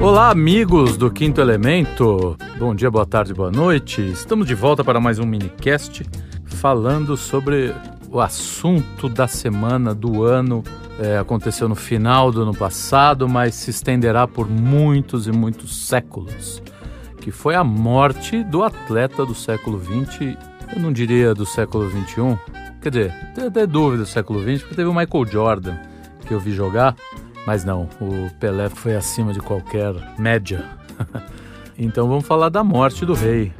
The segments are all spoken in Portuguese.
Olá, amigos do Quinto Elemento. Bom dia, boa tarde, boa noite. Estamos de volta para mais um minicast falando sobre o assunto da semana, do ano. É, aconteceu no final do ano passado, mas se estenderá por muitos e muitos séculos. Que foi a morte do atleta do século XX, eu não diria do século XXI. Quer dizer, tem até dúvida do século XX, porque teve o Michael Jordan que eu vi jogar mas não, o Pelé foi acima de qualquer média. então vamos falar da morte do rei.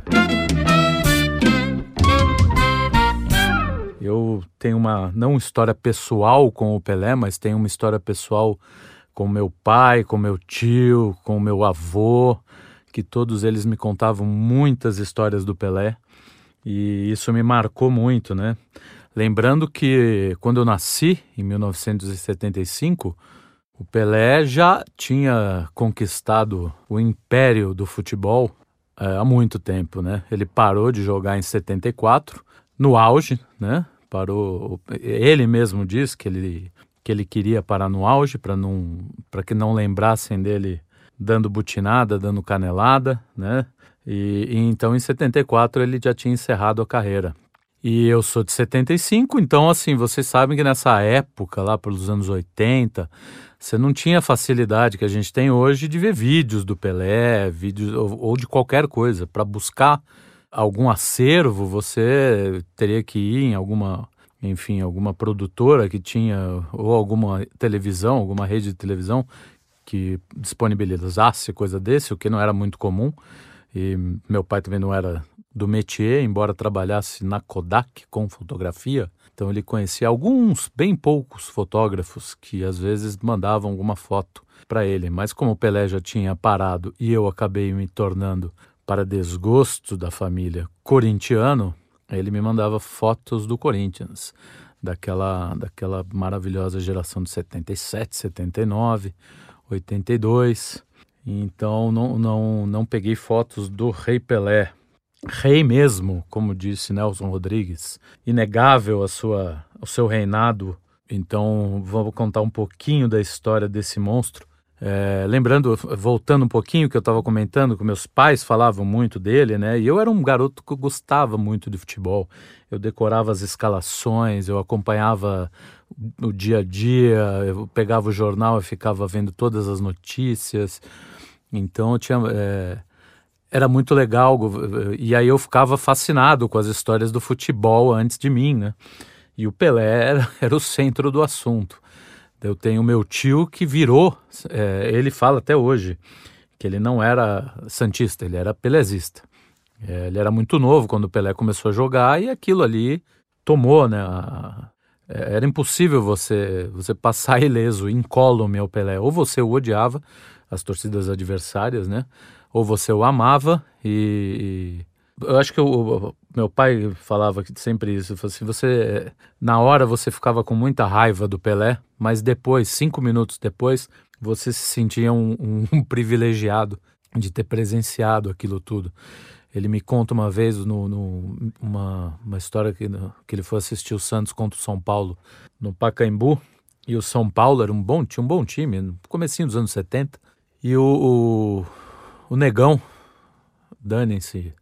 Eu tenho uma, não história pessoal com o Pelé, mas tenho uma história pessoal com meu pai, com meu tio, com meu avô, que todos eles me contavam muitas histórias do Pelé e isso me marcou muito, né? Lembrando que quando eu nasci, em 1975, o Pelé já tinha conquistado o império do futebol é, há muito tempo, né? Ele parou de jogar em 74, no auge, né? Parou. Ele mesmo disse que ele que ele queria parar no auge para não para que não lembrassem dele dando butinada, dando canelada, né? E, e, então em 74 ele já tinha encerrado a carreira. E eu sou de 75, então assim, vocês sabem que nessa época lá pelos anos 80, você não tinha a facilidade que a gente tem hoje de ver vídeos do Pelé, vídeos ou, ou de qualquer coisa. Para buscar algum acervo, você teria que ir em alguma, enfim, alguma produtora que tinha ou alguma televisão, alguma rede de televisão que disponibilizasse coisa desse, o que não era muito comum. E meu pai também não era do métier, embora trabalhasse na Kodak com fotografia. Então ele conhecia alguns, bem poucos fotógrafos que às vezes mandavam alguma foto para ele. Mas como o Pelé já tinha parado e eu acabei me tornando, para desgosto da família, corintiano, ele me mandava fotos do Corinthians, daquela, daquela maravilhosa geração de 77, 79, 82. Então não, não, não peguei fotos do Rei Pelé, rei mesmo, como disse Nelson Rodrigues, inegável a sua, o seu reinado. Então, vamos contar um pouquinho da história desse monstro. É, lembrando, voltando um pouquinho que eu estava comentando, que meus pais falavam muito dele, né? E eu era um garoto que gostava muito de futebol. Eu decorava as escalações, eu acompanhava o dia a dia, eu pegava o jornal e ficava vendo todas as notícias. Então eu tinha. É, era muito legal. E aí eu ficava fascinado com as histórias do futebol antes de mim, né? E o Pelé era, era o centro do assunto. Eu tenho meu tio que virou, é, ele fala até hoje, que ele não era santista, ele era pelezista. É, ele era muito novo quando o Pelé começou a jogar e aquilo ali tomou, né? A, é, era impossível você você passar ileso, incólume ao Pelé. Ou você o odiava, as torcidas adversárias, né? Ou você o amava e, eu acho que o, meu pai falava sempre isso, assim, você na hora você ficava com muita raiva do Pelé, mas depois, cinco minutos depois, você se sentia um, um, um privilegiado de ter presenciado aquilo tudo. Ele me conta uma vez no, no, uma, uma história que, que ele foi assistir o Santos contra o São Paulo no Pacaembu e o São Paulo era um bom, tinha um bom time, no comecinho dos anos 70 e o, o o Negão, danem-se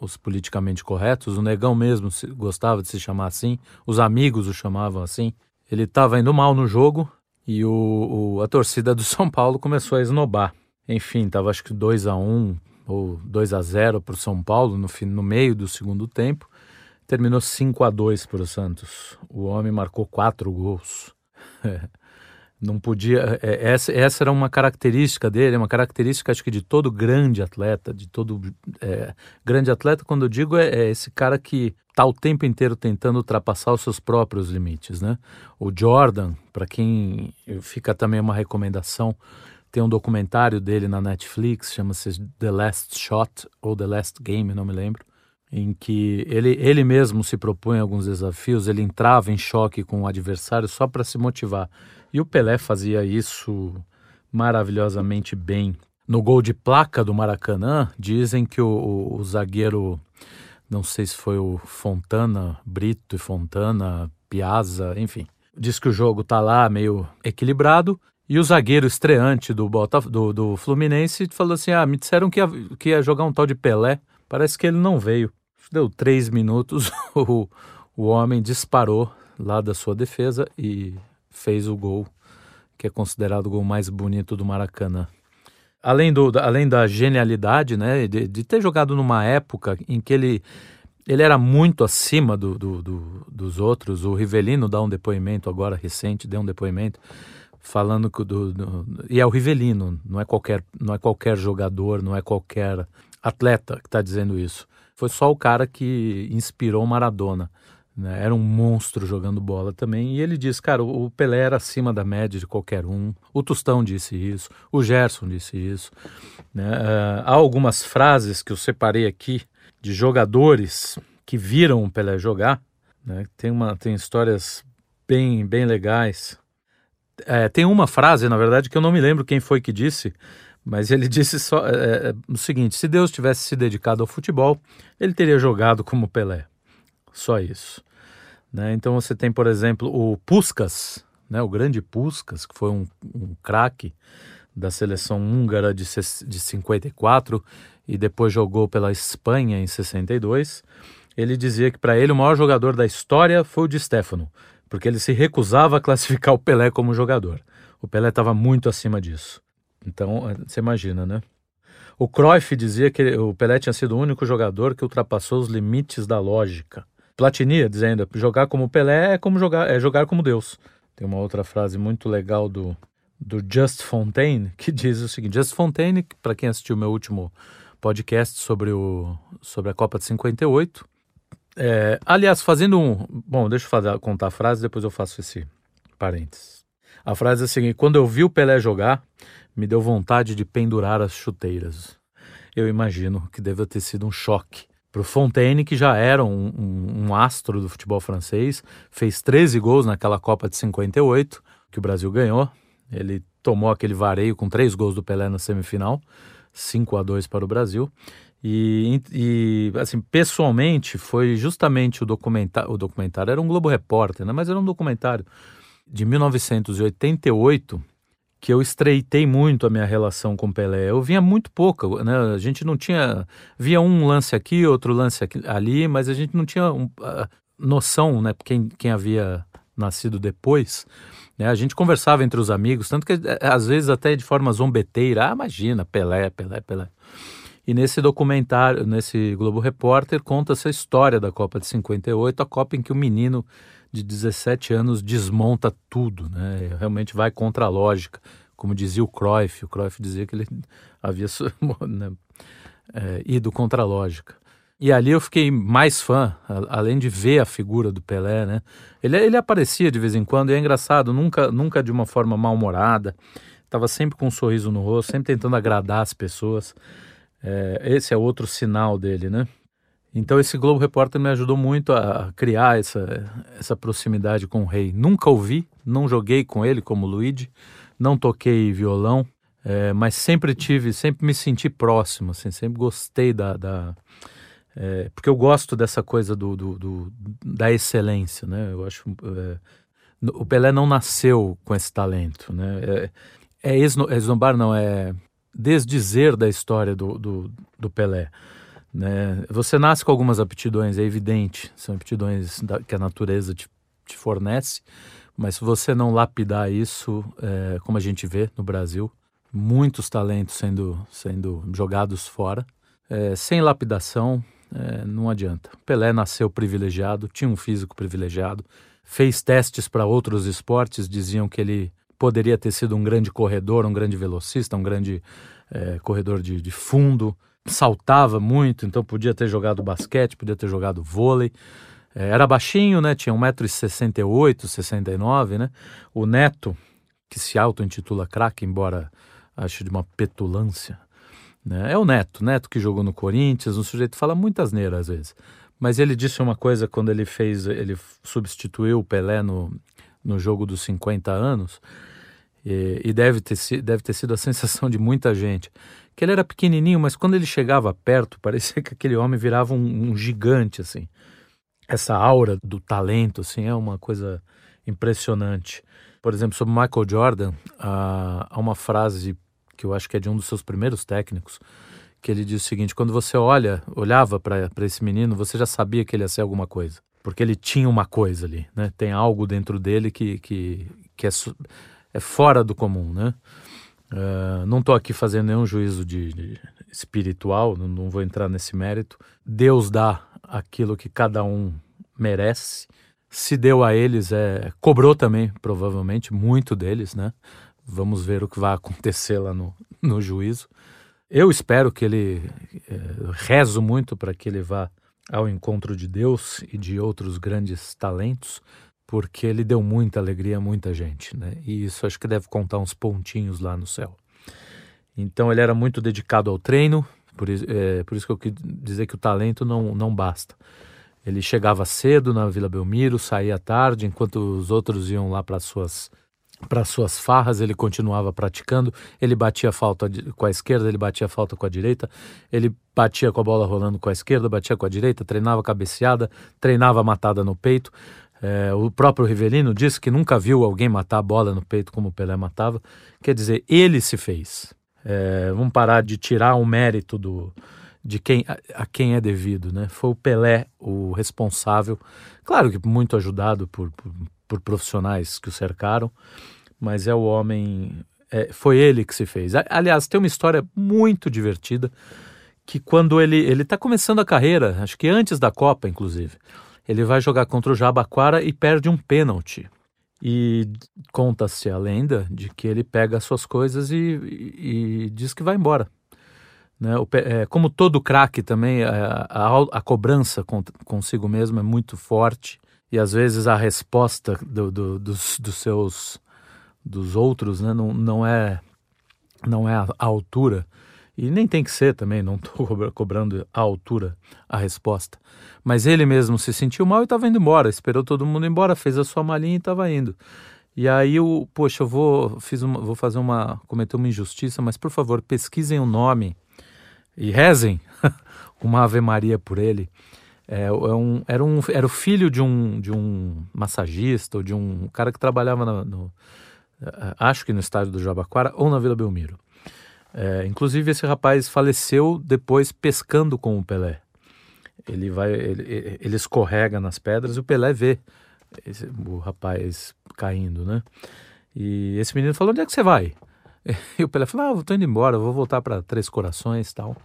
os politicamente corretos, o Negão mesmo gostava de se chamar assim, os amigos o chamavam assim. Ele estava indo mal no jogo e o, o, a torcida do São Paulo começou a esnobar. Enfim, estava acho que 2 a 1 ou 2 a 0 para o São Paulo no, no meio do segundo tempo. Terminou 5 a 2 para o Santos. O homem marcou quatro gols. Não podia. É, essa, essa era uma característica dele, uma característica acho que de todo grande atleta, de todo é, grande atleta. Quando eu digo é, é esse cara que está o tempo inteiro tentando ultrapassar os seus próprios limites, né? O Jordan, para quem fica também uma recomendação, tem um documentário dele na Netflix, chama-se The Last Shot ou The Last Game, não me lembro em que ele, ele mesmo se propõe alguns desafios, ele entrava em choque com o adversário só para se motivar. E o Pelé fazia isso maravilhosamente bem. No gol de placa do Maracanã, dizem que o, o, o zagueiro, não sei se foi o Fontana, Brito e Fontana, Piazza, enfim, diz que o jogo tá lá meio equilibrado E o zagueiro estreante do, Botaf do, do Fluminense falou assim: Ah, me disseram que ia, que ia jogar um tal de Pelé. Parece que ele não veio. Deu três minutos, o, o homem disparou lá da sua defesa e fez o gol, que é considerado o gol mais bonito do Maracanã. Além, do, além da genialidade, né, de, de ter jogado numa época em que ele, ele era muito acima do, do, do, dos outros, o Rivelino dá um depoimento agora recente, deu um depoimento falando que do, do, e é o Rivelino, não é qualquer não é qualquer jogador, não é qualquer atleta que está dizendo isso. Foi só o cara que inspirou Maradona. Né? Era um monstro jogando bola também. E ele disse, cara, o Pelé era acima da média de qualquer um. O Tostão disse isso, o Gerson disse isso. Né? Uh, há algumas frases que eu separei aqui de jogadores que viram o Pelé jogar. Né? Tem, uma, tem histórias bem, bem legais. É, tem uma frase, na verdade, que eu não me lembro quem foi que disse, mas ele disse só é, é, o seguinte: se Deus tivesse se dedicado ao futebol, ele teria jogado como Pelé. Só isso. Né? Então você tem, por exemplo, o Puskas, né? o grande Puskas, que foi um, um craque da seleção húngara de, de 54 e depois jogou pela Espanha em 62. Ele dizia que para ele o maior jogador da história foi o de Stefano, porque ele se recusava a classificar o Pelé como jogador. O Pelé estava muito acima disso. Então, eh, você imagina, né? O Cruyff dizia que o Pelé tinha sido o único jogador que ultrapassou os limites da lógica. Platini dizendo, jogar como Pelé é como jogar, é jogar como Deus. Tem uma outra frase muito legal do, do Just Fontaine que diz o seguinte: Just Fontaine, para quem assistiu meu último podcast sobre, o, sobre a Copa de 58, é, aliás, fazendo um. Bom, deixa eu fazer, contar a frase, depois eu faço esse parênteses. A frase é a seguinte: quando eu vi o Pelé jogar, me deu vontade de pendurar as chuteiras. Eu imagino que deve ter sido um choque para o Fontaine, que já era um, um, um, astro do futebol francês, fez 13 gols naquela Copa de 58, que o Brasil ganhou. Ele tomou aquele vareio com três gols do Pelé na semifinal, 5 a 2 para o Brasil. E, e, assim, pessoalmente, foi justamente o documentário. O documentário era um Globo Repórter, né? mas era um documentário de 1988 que eu estreitei muito a minha relação com Pelé. Eu vinha muito pouco, né? A gente não tinha. Via um lance aqui, outro lance aqui, ali, mas a gente não tinha um, noção, né? Quem, quem havia nascido depois. Né? A gente conversava entre os amigos, tanto que é, às vezes até de forma zombeteira. Ah, imagina, Pelé, Pelé, Pelé. E nesse documentário, nesse Globo Repórter, conta essa história da Copa de 58, a Copa em que o menino de 17 anos desmonta tudo, né? Realmente vai contra a lógica, como dizia o Cruyff. O Cruyff dizia que ele havia né, é, ido contra a lógica. E ali eu fiquei mais fã, além de ver a figura do Pelé, né? Ele, ele aparecia de vez em quando e é engraçado, nunca, nunca de uma forma mal-humorada. Estava sempre com um sorriso no rosto, sempre tentando agradar as pessoas. É, esse é outro sinal dele, né? Então esse Globo Repórter me ajudou muito a criar essa, essa proximidade com o rei. Nunca ouvi, não joguei com ele como Luigi, não toquei violão, é, mas sempre tive, sempre me senti próximo, assim, sempre gostei da, da é, porque eu gosto dessa coisa do, do, do, da excelência, né? Eu acho é, o Pelé não nasceu com esse talento, né? É, é esnobar, não é desdizer da história do, do, do Pelé. Né? Você nasce com algumas aptidões, é evidente, são aptidões da, que a natureza te, te, fornece, mas se você não lapidar isso, é, como a gente vê no Brasil, muitos talentos sendo, sendo jogados fora, é, sem lapidação, é, não adianta. Pelé nasceu privilegiado, tinha um físico privilegiado, fez testes para outros esportes, diziam que ele poderia ter sido um grande corredor, um grande velocista, um grande é, corredor de, de, fundo, saltava muito, então podia ter jogado basquete, podia ter jogado vôlei. É, era baixinho, né? Tinha 1,68m, 69 né? O Neto, que se auto-intitula craque, embora acho de uma petulância, né? É o Neto, Neto que jogou no Corinthians, um sujeito fala muitas neiras às vezes. Mas ele disse uma coisa quando ele fez, ele substituiu o Pelé no, no jogo dos 50 anos, e, e deve, ter, deve ter sido a sensação de muita gente, que ele era pequenininho, mas quando ele chegava perto, parecia que aquele homem virava um, um gigante, assim. Essa aura do talento, assim, é uma coisa impressionante. Por exemplo, sobre Michael Jordan, há uma frase que eu acho que é de um dos seus primeiros técnicos, que ele diz o seguinte: quando você olha, olhava para esse menino, você já sabia que ele ia ser alguma coisa, porque ele tinha uma coisa ali, né? Tem algo dentro dele que, que, que é, é fora do comum, né? Uh, não estou aqui fazendo nenhum juízo de, de espiritual, não, não, vou entrar nesse mérito. Deus dá aquilo que cada um merece. Se deu a eles, é, cobrou também, provavelmente, muito deles, né? Vamos ver o que vai acontecer lá no, no juízo. Eu espero que ele, é, rezo muito para que ele vá ao encontro de Deus e de outros grandes talentos, porque ele deu muita alegria a muita gente, né? E isso acho que deve contar uns pontinhos lá no céu. Então ele era muito dedicado ao treino, por, é, por isso que eu quis dizer que o talento não, não basta. Ele chegava cedo na Vila Belmiro, saía tarde, enquanto os outros iam lá para suas para suas farras, ele continuava praticando, ele batia falta com a esquerda, ele batia falta com a direita, ele batia com a bola rolando com a esquerda, batia com a direita, treinava cabeceada, treinava matada no peito. É, o próprio Rivelino disse que nunca viu alguém matar a bola no peito como o Pelé matava. Quer dizer, ele se fez. É, vamos parar de tirar o mérito do, de quem a, a, quem é devido, né? Foi o Pelé o responsável, claro que muito ajudado por, por, por profissionais que o cercaram, mas é o homem, é, foi ele que se fez. Aliás, tem uma história muito divertida que quando ele ele está começando a carreira, acho que antes da Copa, inclusive ele vai jogar contra o Jabaquara e perde um pênalti. E conta-se a lenda de que ele pega as suas coisas e, e, e diz que vai embora. Né? O, é, como todo craque também, a, a, a cobrança com, consigo mesmo é muito forte e às vezes a resposta do, do, dos, dos seus dos outros né? não, não é não é a, a altura e nem tem que ser também, não estou cobrando a altura a resposta. Mas ele mesmo se sentiu mal e estava indo embora, esperou todo mundo embora, fez a sua malinha e estava indo. E aí o, poxa, eu vou, fiz uma, vou fazer uma, cometer uma injustiça, mas por favor, pesquisem o nome e rezem uma Ave Maria por ele. É, é um, era, um, era o filho de um, de um massagista ou de um cara que trabalhava no, no acho que no estádio do Jabaquara ou na Vila Belmiro. É, inclusive esse rapaz faleceu depois pescando com o Pelé. Ele vai, ele, ele escorrega nas pedras e o Pelé vê esse, o rapaz caindo, né? E esse menino falou: onde é que você vai? E o Pelé falou: ah, eu tô indo embora, vou voltar para Três Corações, tal.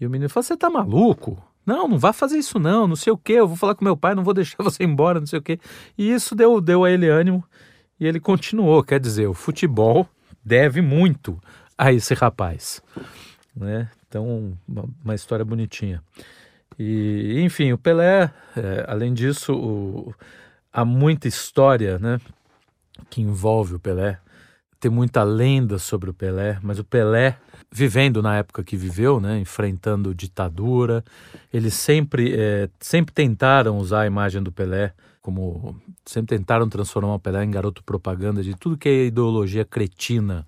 E o menino falou: você tá maluco? Não, não vá fazer isso não, não sei o que, eu vou falar com meu pai, não vou deixar você embora, não sei o que. E isso deu, deu a ele ânimo e ele continuou. Quer dizer, o futebol deve muito a esse rapaz. Né? Então, uma, uma história bonitinha. E, enfim, o Pelé, é, além disso, o, há muita história né, que envolve o Pelé. Tem muita lenda sobre o Pelé, mas o Pelé, vivendo na época que viveu, né, enfrentando ditadura, eles sempre, é, sempre tentaram usar a imagem do Pelé como sempre tentaram transformar o Pelé em garoto propaganda de tudo que é ideologia cretina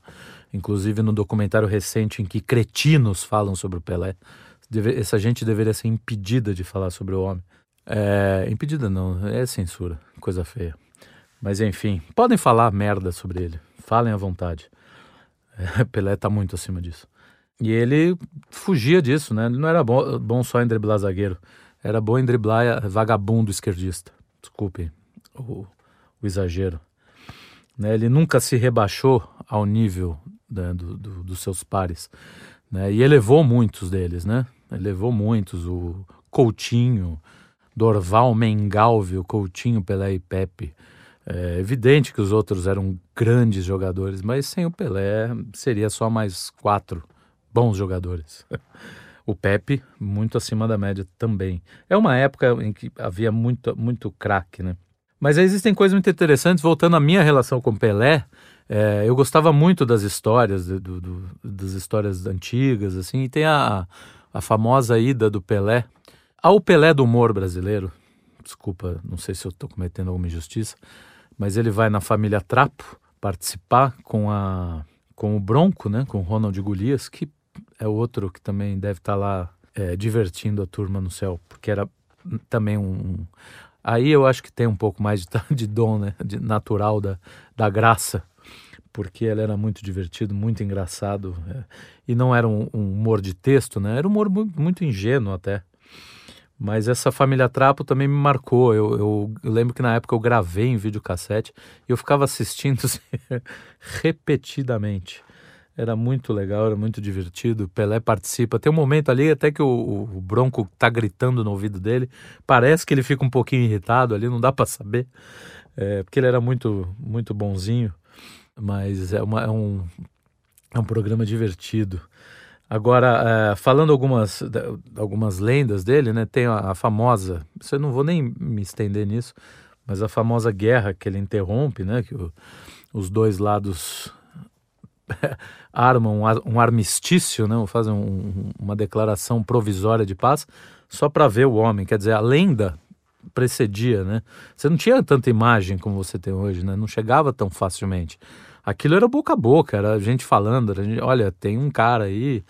inclusive no documentário recente em que cretinos falam sobre o Pelé. Essa gente deveria ser impedida de falar sobre o homem. É, impedida não, é censura, coisa feia. Mas enfim, podem falar merda sobre ele, falem à vontade. É, Pelé tá muito acima disso. E ele fugia disso, né? Ele não era bom, bom só em driblar zagueiro, era bom em driblar vagabundo esquerdista. Desculpe o, o exagero. Né? Ele nunca se rebaixou ao nível né, do, do, dos seus pares. Né? E elevou muitos deles, né? Elevou muitos. O Coutinho, Dorval, Mengalvio, Coutinho, Pelé e Pepe. É evidente que os outros eram grandes jogadores, mas sem o Pelé seria só mais quatro bons jogadores. O Pepe, muito acima da média também. É uma época em que havia muito, muito craque, né? Mas existem coisas muito interessantes, voltando à minha relação com Pelé, é, eu gostava muito das histórias, do, do, das histórias antigas, assim, e tem a, a famosa ida do Pelé ao Pelé do humor brasileiro. Desculpa, não sei se eu estou cometendo alguma injustiça, mas ele vai na família Trapo participar com a com o Bronco, né, com o Ronald Golias, que é outro que também deve estar tá lá é, divertindo a turma no céu, porque era também um Aí eu acho que tem um pouco mais de, de dom, né? De natural da, da graça, porque ele era muito divertido, muito engraçado. É, e não era um, um, humor de texto, né? Era um humor muito, muito ingênuo até. Mas essa família Trapo também me marcou. Eu, eu, eu, lembro que na época eu gravei em videocassete e eu ficava assistindo repetidamente. Era muito legal, era muito divertido. Pelé participa. Tem um momento ali até que o, o Bronco tá gritando no ouvido dele. Parece que ele fica um pouquinho irritado ali, não dá para saber. É, porque ele era muito, muito bonzinho. Mas é, uma, é, um, é um programa divertido. Agora, é, falando algumas, algumas lendas dele, né? Tem a, a famosa, eu não vou nem me estender nisso, mas a famosa guerra que ele interrompe, né? Que o, os dois lados armam um, armistício, né? fazem um, uma declaração provisória de paz só para ver o homem. Quer dizer, a lenda precedia, né? Você não tinha tanta imagem como você tem hoje, né? Não chegava tão facilmente. Aquilo era boca a boca, era gente falando, era gente, olha, tem um cara aí,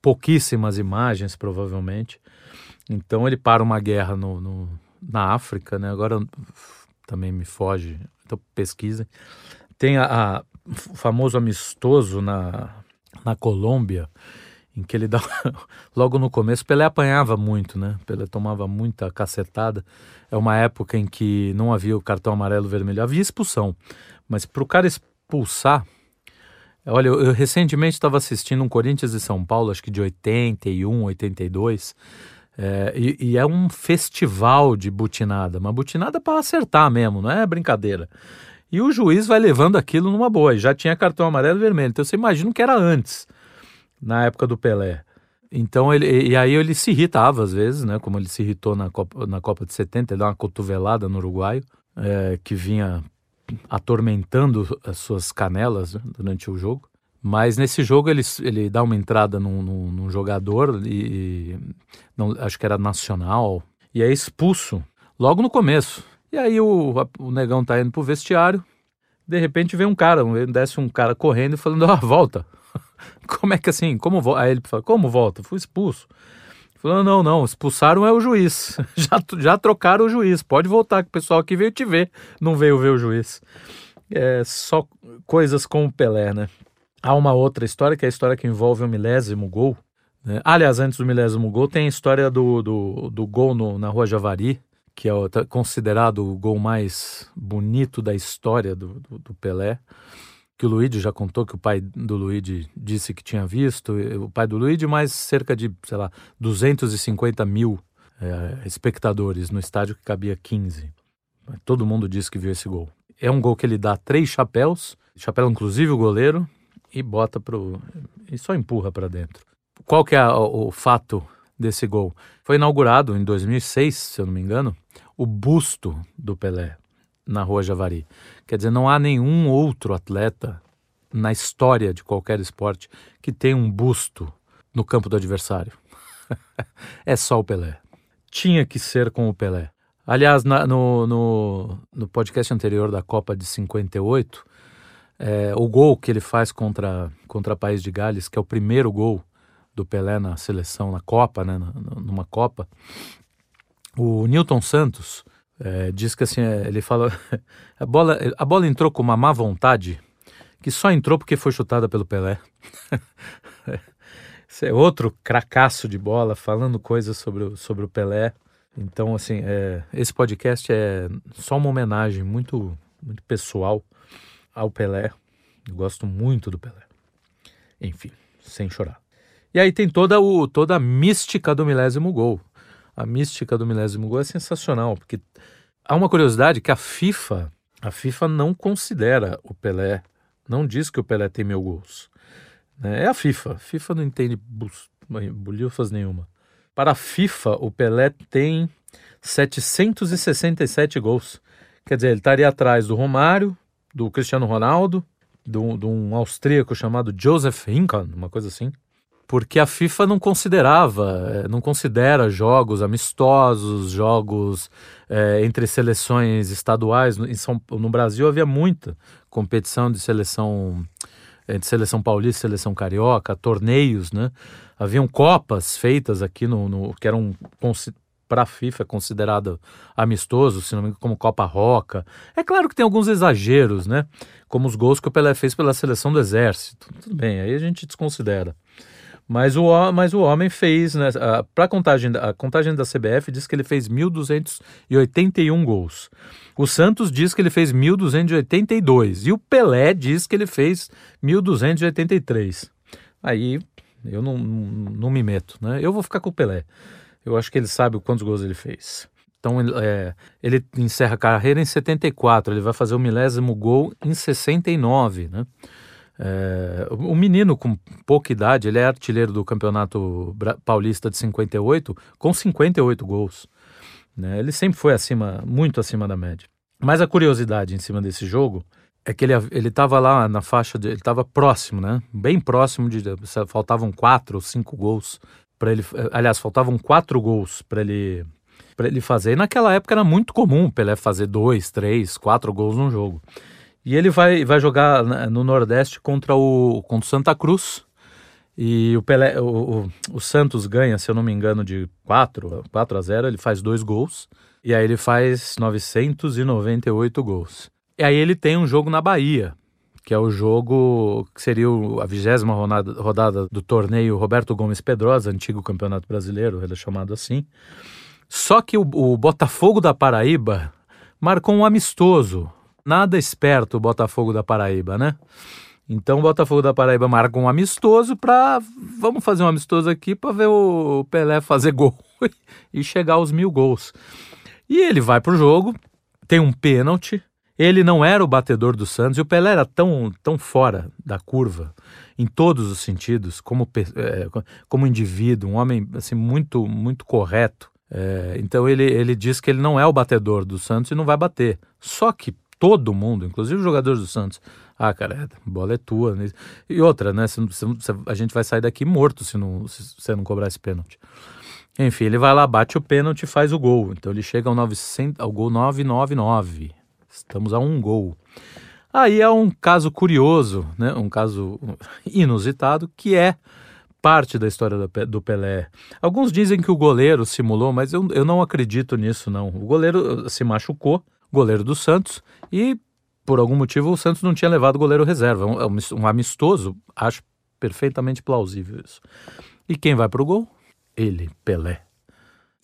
pouquíssimas imagens provavelmente. Então ele para uma guerra no, no na África, né? Agora também me foge, então pesquisem. Tem a, a o famoso amistoso na, na Colômbia, em que ele dá logo no começo, Pelé apanhava muito, né? Pelé tomava muita cacetada. É uma época em que não havia o cartão amarelo vermelho, havia expulsão. Mas para o cara expulsar, olha, eu, eu recentemente estava assistindo um Corinthians e São Paulo, acho que de 81, 82. É, e, e, é um festival de butinada, uma butinada para acertar mesmo, não é brincadeira. E o juiz vai levando aquilo numa boa. Já tinha cartão amarelo e vermelho. Então você imagina que era antes, na época do Pelé. Então ele. E aí ele se irritava às vezes, né? Como ele se irritou na Copa, na Copa de 70, ele dá uma cotovelada no uruguaio, é, que vinha atormentando as suas canelas durante o jogo. Mas nesse jogo ele, ele dá uma entrada num, num, num jogador, e, não, acho que era nacional, e é expulso logo no começo. E aí o, o negão tá indo pro vestiário, de repente vem um cara, desce um cara correndo e falando, ó, oh, volta. como é que assim, como volta? Aí ele fala, como volta? Fui expulso. Falando, não, não, expulsaram é o juiz. Já, já trocaram o juiz. Pode voltar, que o pessoal aqui veio te ver, não veio ver o juiz. É só coisas com o Pelé, né? Há uma outra história, que é a história que envolve o milésimo gol. Né? Aliás, antes do milésimo gol, tem a história do, do, do gol no, na Rua Javari, que é tá considerado o gol mais bonito da história do, do, do, Pelé, que o Luigi já contou que o pai do Luigi disse que tinha visto, o pai do Luigi mais cerca de, sei lá, 250 mil é, espectadores no estádio que cabia 15. Todo mundo disse que viu esse gol. É um gol que ele dá três chapéus, chapéu inclusive o goleiro, e bota pro. e só empurra para dentro. Qual que é o, fato desse gol? Foi inaugurado em 2006, se eu não me engano, o busto do Pelé na Rua Javari. Quer dizer, não há nenhum outro atleta na história de qualquer esporte que tenha um busto no campo do adversário. é só o Pelé. Tinha que ser com o Pelé. Aliás, na, no, no, no, podcast anterior da Copa de 58, é, o gol que ele faz contra, contra o País de Gales, que é o primeiro gol do Pelé na seleção, na Copa, né, numa Copa, o Newton Santos é, diz que assim, é, ele fala, a bola, a bola entrou com uma má vontade que só entrou porque foi chutada pelo Pelé. Esse é outro cracaço de bola falando coisas sobre o, sobre o Pelé. Então, assim, é, esse podcast é só uma homenagem muito, muito pessoal ao Pelé. Eu gosto muito do Pelé. Enfim, sem chorar. E aí tem toda, o, toda a mística do milésimo gol a mística do milésimo gol é sensacional, porque há uma curiosidade que a FIFA, a FIFA não considera o Pelé, não diz que o Pelé tem mil gols. A FIFA, a FIFA não entende bolhufas nenhuma. Para a FIFA, o Pelé tem 767 gols. Quer dizer, ele estaria atrás do Romário, do Cristiano Ronaldo, de austríaco chamado Joseph Hinkan, uma coisa porque a FIFA não considerava, eh, não considera jogos amistosos, jogos é, entre seleções estaduais. Em São, no Brasil havia muita competição de seleção, eh, de seleção paulista, seleção carioca, torneios, né? Haviam copas feitas aqui no, no que eram para a FIFA considerado amistoso, se não me engano, como Copa Roca. É claro que tem alguns exageros, né? Como os gols que o Pelé fez pela seleção do Exército. Tudo bem, aí a gente desconsidera. Mas o, mas o homem fez, né? Para contagem, a contagem da CBF diz que ele fez 1.281 gols. O Santos diz que ele fez 1.282 e o Pelé diz que ele fez 1.283. Aí eu não, não, não, me meto, né? Eu vou ficar com o Pelé. Eu acho que ele sabe quantos gols ele fez. Então é, ele encerra a carreira em 74, ele vai fazer o milésimo gol em 69, né? É, o menino com pouca idade, ele é artilheiro do Campeonato Paulista de 58, com 58 gols. Né? Ele sempre foi acima, muito acima da média. Mas a curiosidade em cima desse jogo é que ele ele estava lá na faixa, de, ele estava próximo, né? Bem próximo de faltavam quatro ou cinco gols para ele. Aliás, faltavam quatro gols para ele para ele fazer. E naquela época era muito comum o Pelé fazer dois, três, quatro gols num jogo. E ele vai, vai jogar no Nordeste contra o, contra o Santa Cruz. E o, Pelé, o, o, o, Santos ganha, se eu não me engano, de 4, 4 a 0. Ele faz dois gols. E aí ele faz 998 gols. E aí ele tem um jogo na Bahia, que é o jogo que seria a vigésima rodada, rodada do torneio Roberto Gomes Pedrosa, antigo campeonato brasileiro, ele é chamado assim. Só que o, o Botafogo da Paraíba marcou um amistoso nada esperto o Botafogo da Paraíba, né? Então o Botafogo da Paraíba marca um amistoso para vamos fazer um amistoso aqui para ver o Pelé fazer gol e chegar aos mil gols. E ele vai pro jogo, tem um pênalti. Ele não era o batedor do Santos e o Pelé era tão, tão fora da curva em todos os sentidos, como, é, como indivíduo, um homem assim muito muito correto. É, então ele, ele diz que ele não é o batedor do Santos e não vai bater. Só que todo mundo, inclusive os jogadores do Santos. Ah, cara, a bola é tua. Né? E outra, né? Se, a gente vai sair daqui morto se não, você não cobrar esse pênalti. Enfim, ele vai lá, bate o pênalti e faz o gol. Então ele chega ao, 900, ao gol 999. Estamos a um gol. Aí é um caso curioso, né? um caso inusitado, que é parte da história do Pelé. Alguns dizem que o goleiro simulou, mas eu, eu não acredito nisso, não. O goleiro se machucou, goleiro do Santos, e por algum motivo o Santos não tinha levado goleiro reserva. Um, um amistoso, acho perfeitamente plausível isso. E quem vai para o gol? Ele, Pelé.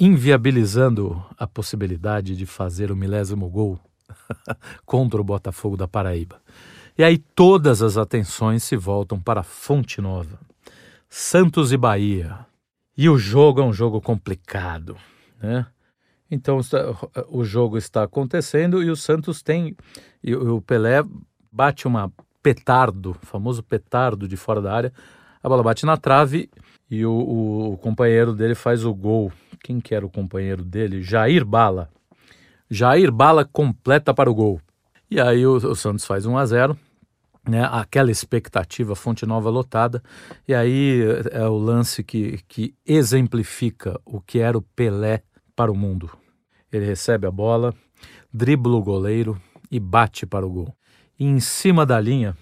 Inviabilizando a possibilidade de fazer o milésimo gol contra o Botafogo da Paraíba. E aí todas as atenções se voltam para Fonte Nova, Santos e Bahia. E o jogo é um jogo complicado, né? Então o jogo está acontecendo e o Santos tem. E o Pelé bate uma petardo, famoso petardo de fora da área. A bola bate na trave e o, o companheiro dele faz o gol. Quem que era o companheiro dele? Jair Bala. Jair Bala completa para o gol. E aí o, o Santos faz 1 a 0 né, aquela expectativa, Fonte Nova lotada, e aí é o lance que, que exemplifica o que era o Pelé para o mundo. Ele recebe a bola, dribla o goleiro e bate para o gol. E em cima da linha,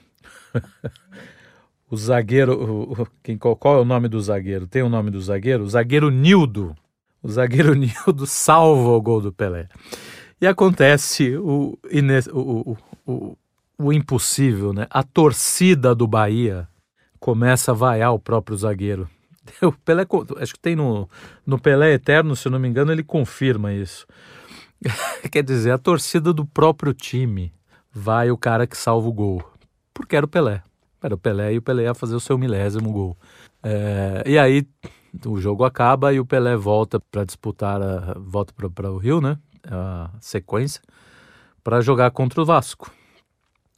o zagueiro. Quem, qual, qual, é o nome do zagueiro? Tem o nome do zagueiro? O zagueiro Nildo. O zagueiro Nildo salva o gol do Pelé. E acontece o, o, o, o impossível, né? A torcida do Bahia começa a vaiar o próprio zagueiro. O Pelé, acho que tem no, no Pelé Eterno, se não me engano, ele confirma isso. Quer dizer, a torcida do próprio time vai o cara que salva o gol. Porque era o Pelé. Era o Pelé e o Pelé ia fazer o seu milésimo gol. É, e aí o jogo acaba e o Pelé volta para disputar, a, volta para o Rio, né? A sequência, para jogar contra o Vasco.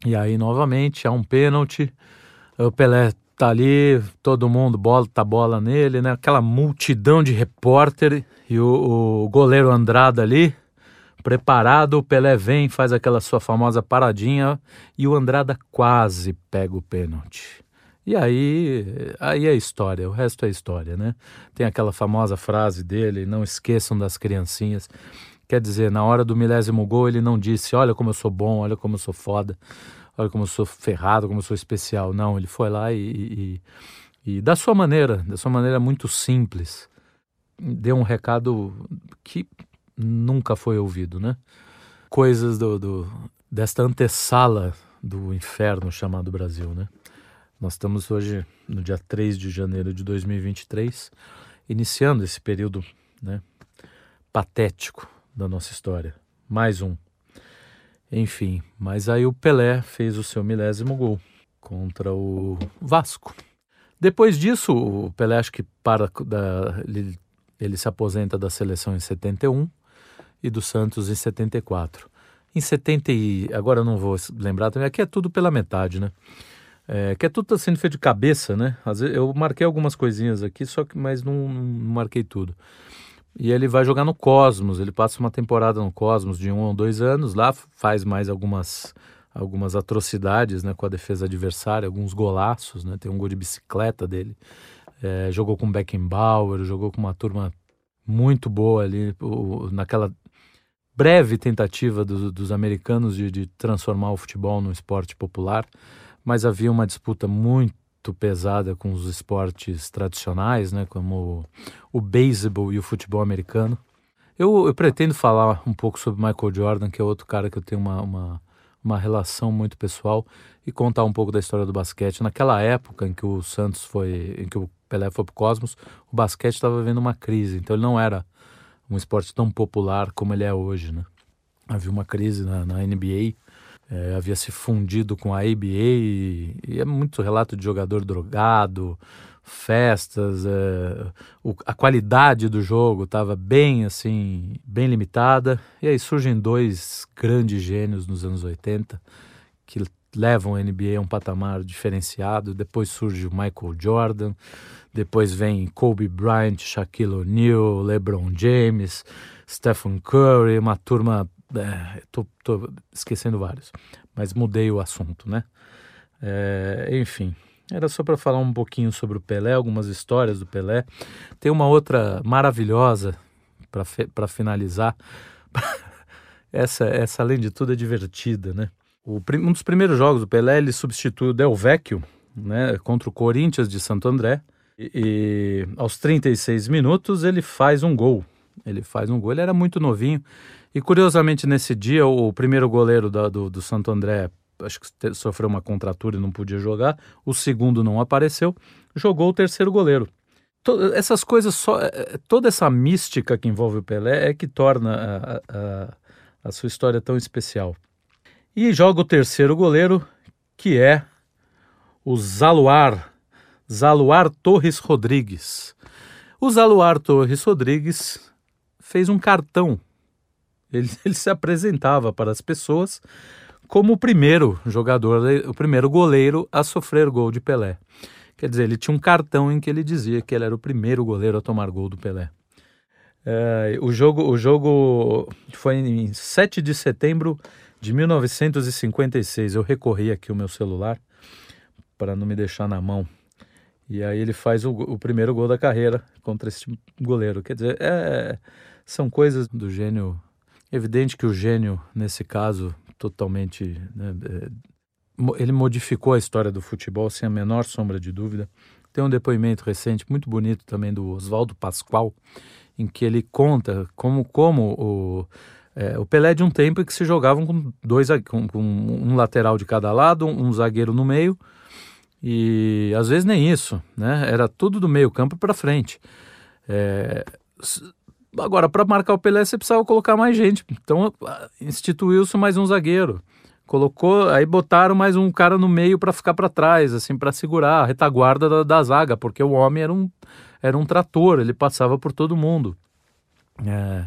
E aí, novamente, há um pênalti. O Pelé tá ali, todo mundo bota a bola nele, né? Aquela multidão de repórter e o, o goleiro Andrada ali, preparado, o Pelé vem, faz aquela sua famosa paradinha e o Andrada quase pega o pênalti. E aí, aí é história, o resto é história, né? Tem aquela famosa frase dele, não esqueçam das criancinhas. Quer dizer, na hora do milésimo gol ele não disse, olha como eu sou bom, olha como eu sou foda olha como eu sou ferrado, como eu sou especial. Não, ele foi lá e, e, e da sua maneira, da sua maneira muito simples, deu um recado que nunca foi ouvido, né? Coisas do, do desta antessala do inferno chamado Brasil, né? Nós estamos hoje no dia 3 de janeiro de 2023, iniciando esse período, né, patético da nossa história. Mais um. Enfim, mas aí o Pelé fez o seu milésimo gol contra o Vasco. Depois disso, o Pelé acho que para da, ele, ele se aposenta da seleção em 71 e do Santos em 74. Em 70 e agora eu não vou lembrar também, aqui é tudo pela metade, né? É, que é tudo tá sendo feito de cabeça, né? Às vezes, eu marquei algumas coisinhas aqui, só que mas não, não marquei tudo. E ele vai jogar no Cosmos, ele passa uma temporada no Cosmos de um ou dois anos, lá faz mais algumas algumas atrocidades né, com a defesa adversária, alguns golaços, né, tem um gol de bicicleta dele. É, jogou com Beckenbauer, jogou com uma turma muito boa ali, naquela breve tentativa do, dos americanos de, de transformar o futebol num esporte popular, mas havia uma disputa muito pesada com os esportes tradicionais, né, como o, o beisebol e o futebol americano. Eu, eu, pretendo falar um pouco sobre Michael Jordan, que é outro cara que eu tenho uma, uma, uma relação muito pessoal, e contar um pouco da história do basquete. Naquela época em que o Santos foi, em que o Pelé foi para o Cosmos, o basquete estava vivendo uma crise, então ele não era um esporte tão popular como ele é hoje, né? Havia uma crise na, na NBA, é, havia se fundido com a ABA e, e, é muito relato de jogador drogado, festas, é, o, a qualidade do jogo estava bem assim, bem limitada. E aí surgem dois grandes gênios nos anos 80 que levam a NBA a um patamar diferenciado. Depois surge o Michael Jordan, depois vem Kobe Bryant, Shaquille O'Neal, LeBron James, Stephen Curry, uma turma. É, tô, tô esquecendo vários, mas mudei o assunto, né? É, enfim, era só para falar um pouquinho sobre o Pelé, algumas histórias do Pelé. Tem uma outra maravilhosa para finalizar. essa, essa, além de tudo, é divertida, né? O, um dos primeiros jogos do Pelé, ele substitui o Del Vecchio, né, contra o Corinthians de Santo André. E, e, aos 36 minutos ele faz um gol. Ele faz um gol. Ele era muito novinho. E curiosamente, nesse dia, o, primeiro goleiro da, do, do Santo André acho que sofreu uma contratura e não podia jogar. O segundo não apareceu. Jogou o terceiro goleiro. essas coisas, só, é, é, toda essa mística que envolve o Pelé é que torna a, a, a sua história tão especial. E joga o terceiro goleiro, que é o Zaluar, Zaluar Torres Rodrigues. O Zaluar Torres Rodrigues fez um cartão. Ele, ele se apresentava para as pessoas como o primeiro jogador, o primeiro goleiro a sofrer gol de Pelé. Quer dizer, ele tinha um cartão em que ele dizia que ele era o primeiro goleiro a tomar gol do Pelé. É, o, jogo, o jogo foi em 7 de setembro de 1956. Eu recorri aqui o meu celular para não me deixar na mão. E aí ele faz o, o, primeiro gol da carreira contra esse goleiro. Quer dizer, é, são coisas do gênio. Evidente que o gênio, nesse caso, totalmente. Né, é, ele modificou a história do futebol sem a menor sombra de dúvida. Tem um depoimento recente muito bonito também do Oswaldo Pascoal, em que ele conta como, como o é, o Pelé de um tempo em que se jogavam com dois com, com, um lateral de cada lado, um, um, zagueiro no meio e às vezes nem isso, né? Era tudo do meio campo para frente. É, agora para marcar o Pelé você precisava colocar mais gente, então instituiu-se mais um zagueiro. Colocou, aí botaram mais um cara no meio para ficar para trás, assim, para segurar a retaguarda da, da, zaga, porque o homem era um, era um trator, ele passava por todo mundo. É,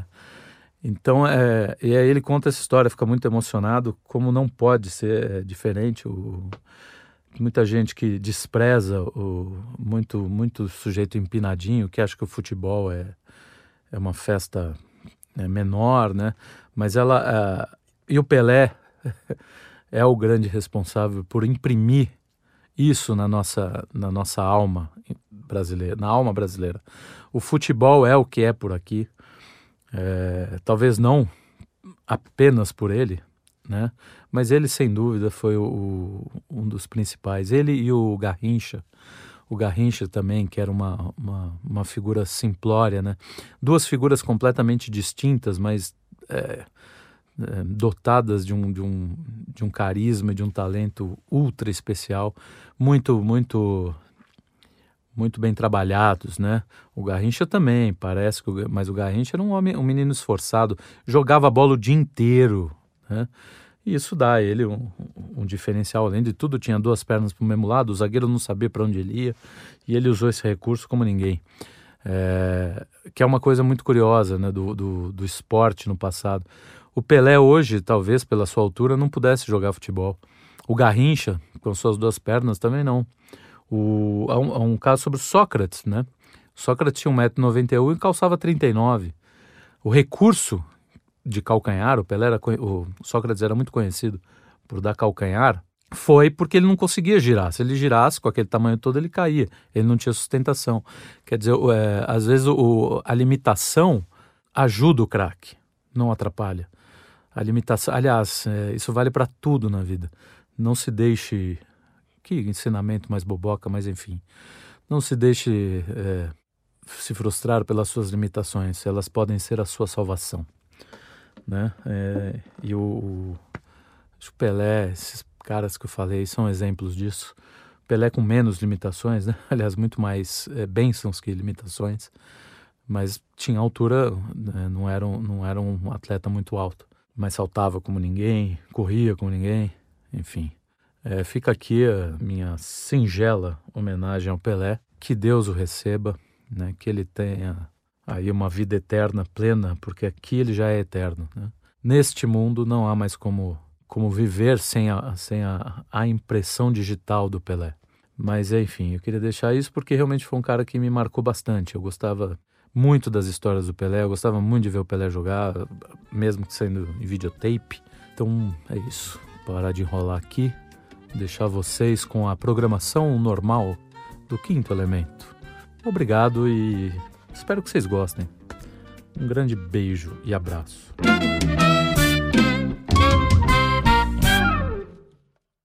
então, é, e aí ele conta essa história, fica muito emocionado, como não pode ser é, diferente. O, muita gente que despreza o muito muito sujeito empinadinho, que acha que o futebol é, é uma festa é, menor, né? Mas ela é, e o Pelé é o grande responsável por imprimir isso na nossa na nossa alma brasileira, na alma brasileira. O futebol é o que é por aqui é, talvez não apenas por ele, né? Mas ele sem dúvida foi o, um dos principais. Ele e o Garrincha, o Garrincha também, que era uma, uma, uma figura simplória, né? Duas figuras completamente distintas, mas é, é, dotadas de um, de, um, de um carisma, de um talento ultra especial, muito, muito muito bem trabalhados, né? O Garrincha também, parece que, o, mas o Garrincha era um homem, um menino esforçado, jogava bola o dia inteiro, né? E isso dá a ele um, um diferencial. Além de tudo, tinha duas pernas para o mesmo lado, o zagueiro não sabia para onde ele ia, e ele usou esse recurso como ninguém. É, que é uma coisa muito curiosa né, do, do, do esporte no passado. O Pelé hoje, talvez pela sua altura, não pudesse jogar futebol. O Garrincha, com suas duas pernas, também não. O, há, um, há um caso sobre Sócrates, né? Sócrates tinha 1,91m e calçava 39. O recurso de calcanhar, o Pelé era, o Sócrates era muito conhecido por dar calcanhar, foi porque ele não conseguia girar. Se ele girasse com aquele tamanho todo, ele caía. Ele não tinha sustentação. Quer dizer, é, às vezes o, a limitação ajuda o craque, não atrapalha. A limitação, aliás, é, isso vale para tudo na vida. Não se deixe que ensinamento mais boboca, mas enfim. Não se deixe é, se frustrar pelas suas limitações, elas podem ser a sua salvação. Né? É, e o, o, Pelé, esses caras que eu falei, são exemplos disso. Pelé com menos limitações, né? aliás, muito mais é, bênçãos que limitações, mas tinha altura, né? não, era um, não era um atleta muito alto, mas saltava como ninguém, corria como ninguém, enfim. É, fica aqui a minha singela homenagem ao Pelé. Que Deus o receba, né? que ele tenha aí uma vida eterna plena, porque aqui ele já é eterno. Né? Neste mundo não há mais como, como viver sem, a, sem a, a impressão digital do Pelé. Mas enfim, eu queria deixar isso porque realmente foi um cara que me marcou bastante. Eu gostava muito das histórias do Pelé, eu gostava muito de ver o Pelé jogar, mesmo que sendo em videotape. Então é isso. Parar de enrolar aqui deixar vocês com a programação normal do Quinto Elemento. Obrigado e espero que vocês gostem. Um grande beijo e abraço.